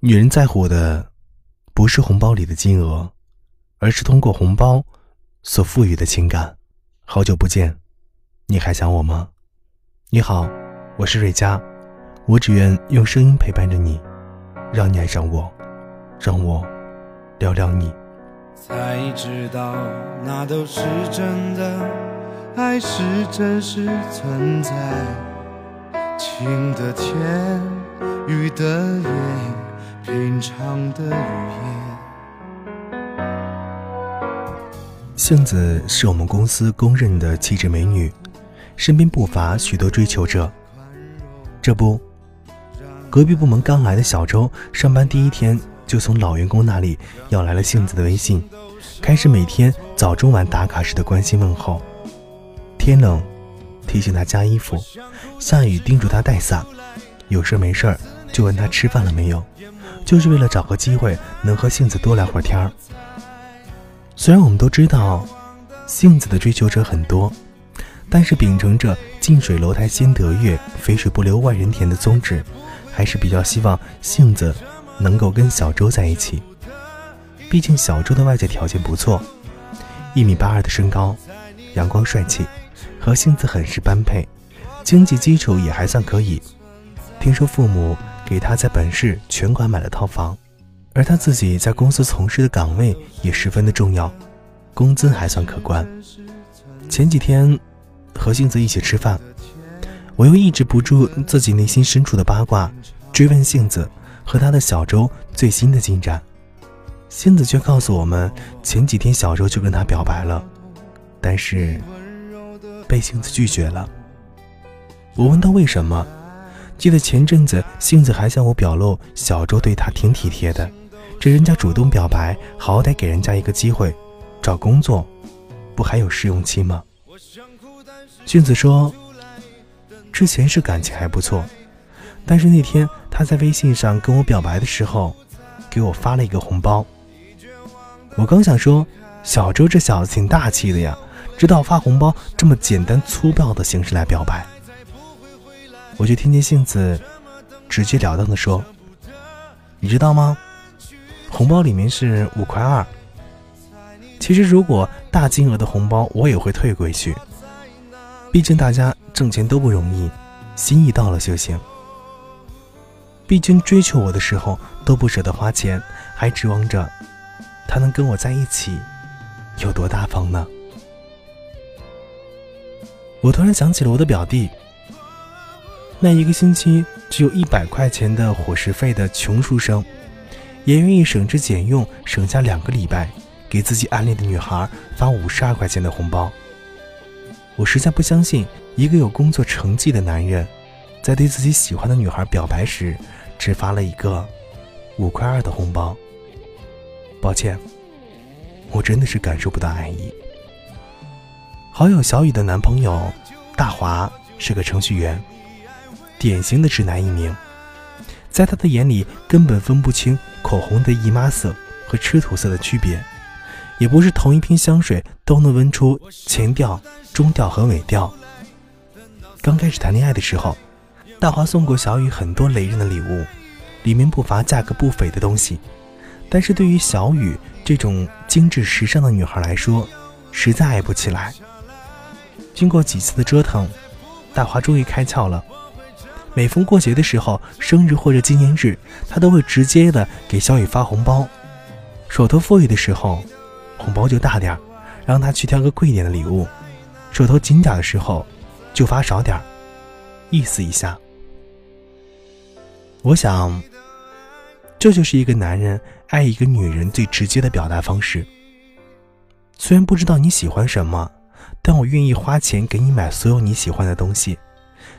女人在乎的不是红包里的金额，而是通过红包所赋予的情感。好久不见，你还想我吗？你好，我是瑞佳，我只愿用声音陪伴着你，让你爱上我，让我聊聊你。才知道那都是真的，爱是真实存在，晴的天，雨的夜。平常的语言。杏子是我们公司公认的气质美女，身边不乏许多追求者。这不，隔壁部门刚来的小周，上班第一天就从老员工那里要来了杏子的微信，开始每天早中晚打卡时的关心问候。天冷，提醒他加衣服；下雨，叮嘱他带伞；有事没事就问他吃饭了没有。就是为了找个机会能和杏子多聊会儿天儿。虽然我们都知道，杏子的追求者很多，但是秉承着“近水楼台先得月，肥水不流外人田”的宗旨，还是比较希望杏子能够跟小周在一起。毕竟小周的外在条件不错，一米八二的身高，阳光帅气，和杏子很是般配，经济基础也还算可以。听说父母。给他在本市全款买了套房，而他自己在公司从事的岗位也十分的重要，工资还算可观。前几天和杏子一起吃饭，我又抑制不住自己内心深处的八卦，追问杏子和他的小周最新的进展。杏子却告诉我们，前几天小周就跟他表白了，但是被杏子拒绝了。我问他为什么。记得前阵子，杏子还向我表露小周对她挺体贴的，这人家主动表白，好歹给人家一个机会。找工作，不还有试用期吗？杏子说，之前是感情还不错，但是那天他在微信上跟我表白的时候，给我发了一个红包。我刚想说，小周这小子挺大气的呀，知道发红包这么简单粗暴的形式来表白。我就听见杏子直截了当的说：“你知道吗？红包里面是五块二。其实如果大金额的红包，我也会退回去。毕竟大家挣钱都不容易，心意到了就行。毕竟追求我的时候都不舍得花钱，还指望着他能跟我在一起，有多大方呢？”我突然想起了我的表弟。那一个星期只有一百块钱的伙食费的穷书生，也愿意省吃俭用，省下两个礼拜，给自己暗恋的女孩发五十二块钱的红包。我实在不相信，一个有工作成绩的男人，在对自己喜欢的女孩表白时，只发了一个五块二的红包。抱歉，我真的是感受不到爱意。好友小雨的男朋友大华是个程序员。典型的直男一名，在他的眼里根本分不清口红的姨妈色和吃土色的区别，也不是同一瓶香水都能闻出前调、中调和尾调。刚开始谈恋爱的时候，大华送过小雨很多雷人的礼物，里面不乏价格不菲的东西，但是对于小雨这种精致时尚的女孩来说，实在爱不起来。经过几次的折腾，大华终于开窍了。每逢过节的时候，生日或者纪念日，他都会直接的给小雨发红包。手头富裕的时候，红包就大点儿，让他去挑个贵点的礼物；手头紧点的时候，就发少点儿，意思一下。我想，这就是一个男人爱一个女人最直接的表达方式。虽然不知道你喜欢什么，但我愿意花钱给你买所有你喜欢的东西。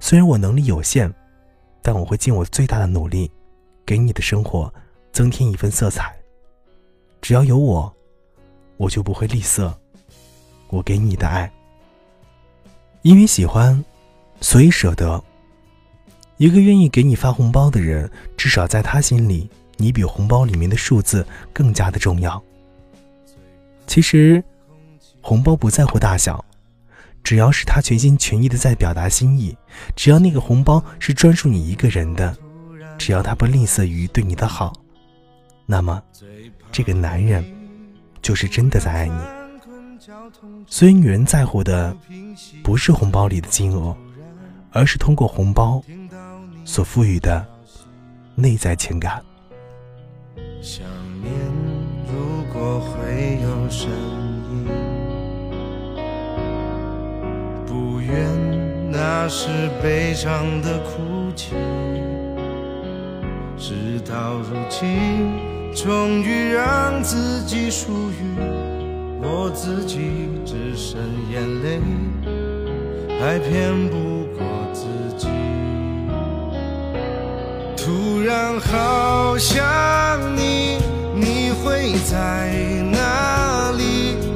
虽然我能力有限。但我会尽我最大的努力，给你的生活增添一份色彩。只要有我，我就不会吝啬我给你的爱。因为喜欢，所以舍得。一个愿意给你发红包的人，至少在他心里，你比红包里面的数字更加的重要。其实，红包不在乎大小。只要是他全心全意的在表达心意，只要那个红包是专属你一个人的，只要他不吝啬于对你的好，那么这个男人就是真的在爱你。所以，女人在乎的不是红包里的金额，而是通过红包所赋予的内在情感。想念如果会有声音，是悲伤的哭泣。事到如今，终于让自己属于。我自己只剩眼泪，还骗不过自己。突然好想你，你会在哪里？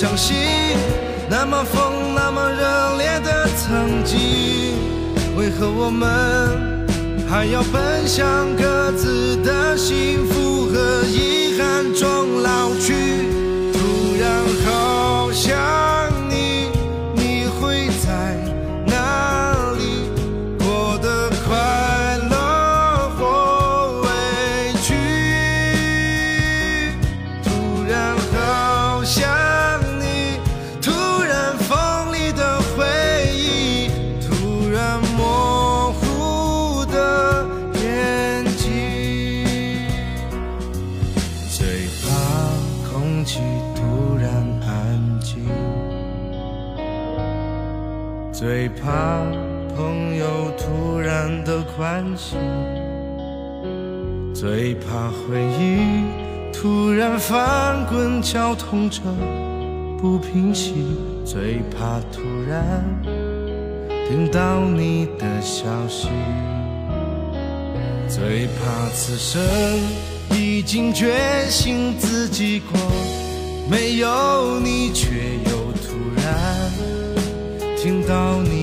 相信那么疯、那么热烈的曾经，为何我们还要奔向各自的幸福和遗憾中老去？突然好想。最怕朋友突然的关心，最怕回忆突然翻滚绞痛着不平息，最怕突然听到你的消息，最怕此生已经决心自己过，没有你却听到你。